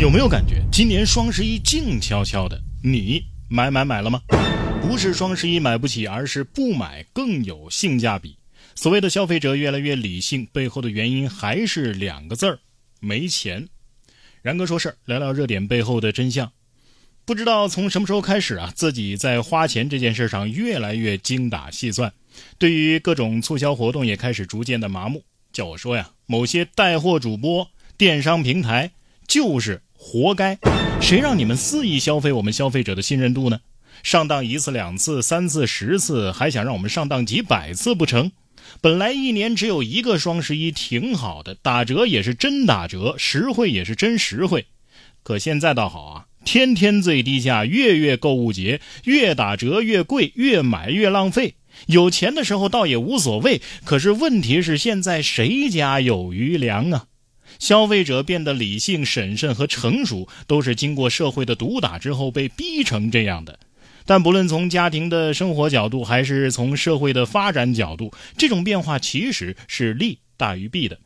有没有感觉今年双十一静悄悄的？你买买买了吗？不是双十一买不起，而是不买更有性价比。所谓的消费者越来越理性，背后的原因还是两个字儿：没钱。然哥说事儿，聊聊热点背后的真相。不知道从什么时候开始啊，自己在花钱这件事上越来越精打细算，对于各种促销活动也开始逐渐的麻木。叫我说呀，某些带货主播、电商平台就是。活该！谁让你们肆意消费我们消费者的信任度呢？上当一次、两次、三次、十次，还想让我们上当几百次不成？本来一年只有一个双十一挺好的，打折也是真打折，实惠也是真实惠。可现在倒好啊，天天最低价，月月购物节，越打折越贵，越买越浪费。有钱的时候倒也无所谓，可是问题是现在谁家有余粮啊？消费者变得理性、审慎和成熟，都是经过社会的毒打之后被逼成这样的。但不论从家庭的生活角度，还是从社会的发展角度，这种变化其实是利大于弊的。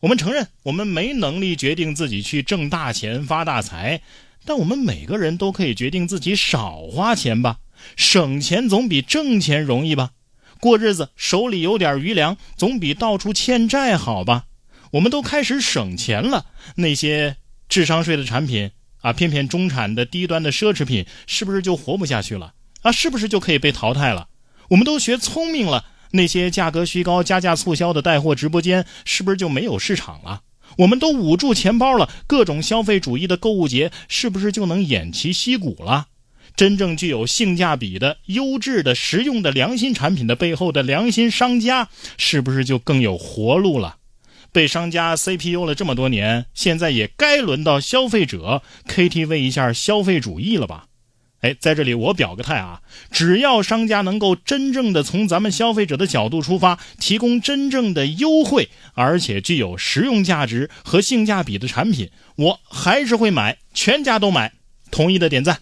我们承认，我们没能力决定自己去挣大钱、发大财，但我们每个人都可以决定自己少花钱吧。省钱总比挣钱容易吧？过日子手里有点余粮，总比到处欠债好吧？我们都开始省钱了，那些智商税的产品啊，偏偏中产的低端的奢侈品，是不是就活不下去了啊？是不是就可以被淘汰了？我们都学聪明了，那些价格虚高、加价促销的带货直播间，是不是就没有市场了？我们都捂住钱包了，各种消费主义的购物节，是不是就能偃旗息鼓了？真正具有性价比的、优质的、实用的良心产品的背后的良心商家，是不是就更有活路了？被商家 CPU 了这么多年，现在也该轮到消费者 KTV 一下消费主义了吧？哎，在这里我表个态啊，只要商家能够真正的从咱们消费者的角度出发，提供真正的优惠，而且具有实用价值和性价比的产品，我还是会买，全家都买。同意的点赞。